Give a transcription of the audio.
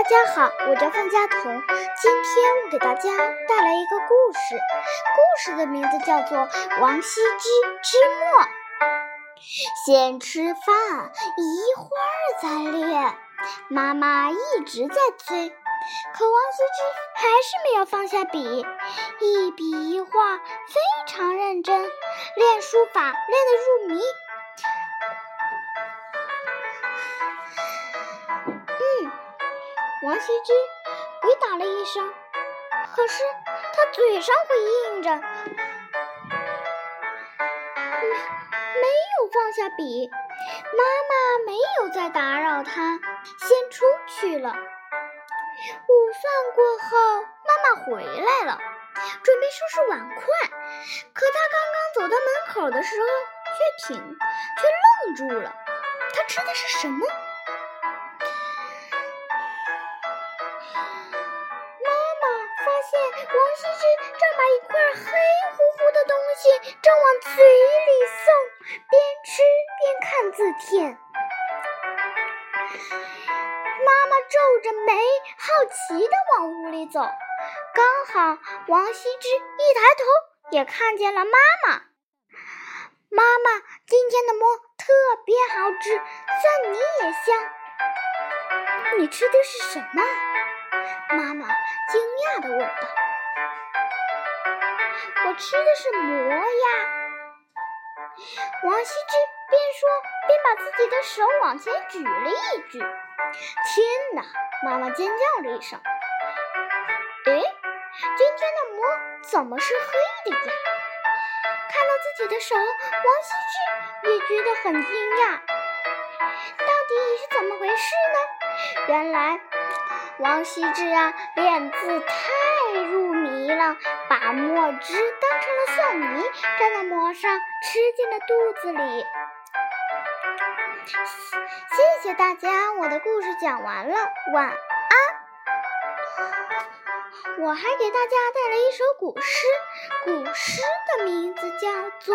大家好，我叫范佳彤。今天我给大家带来一个故事，故事的名字叫做《王羲之之墨》。先吃饭，一会儿再练。妈妈一直在催，可王羲之还是没有放下笔，一笔一画非常认真，练书法练得入迷。王羲之回答了一声，可是他嘴上回应着，没有放下笔。妈妈没有再打扰他，先出去了。午饭过后，妈妈回来了，准备收拾碗筷，可她刚刚走到门口的时候，却停，却愣住了。她吃的是什么？王羲之正把一块黑乎乎的东西正往嘴里送，边吃边看字帖。妈妈皱着眉，好奇地往屋里走。刚好王羲之一抬头，也看见了妈妈。妈妈，今天的馍特别好吃，蒜泥也香。你吃的是什么？妈妈惊讶地问道。我吃的是馍呀！王羲之边说边把自己的手往前举了一举。天哪！妈妈尖叫了一声。哎，今天的馍怎么是黑的呀？看到自己的手，王羲之也觉得很惊讶。到底是怎么回事呢？原来，王羲之啊，练字太入迷了。把墨汁当成了蒜泥，蘸在馍上，吃进了肚子里。谢谢大家，我的故事讲完了，晚安。我还给大家带来一首古诗，古诗的名字叫做。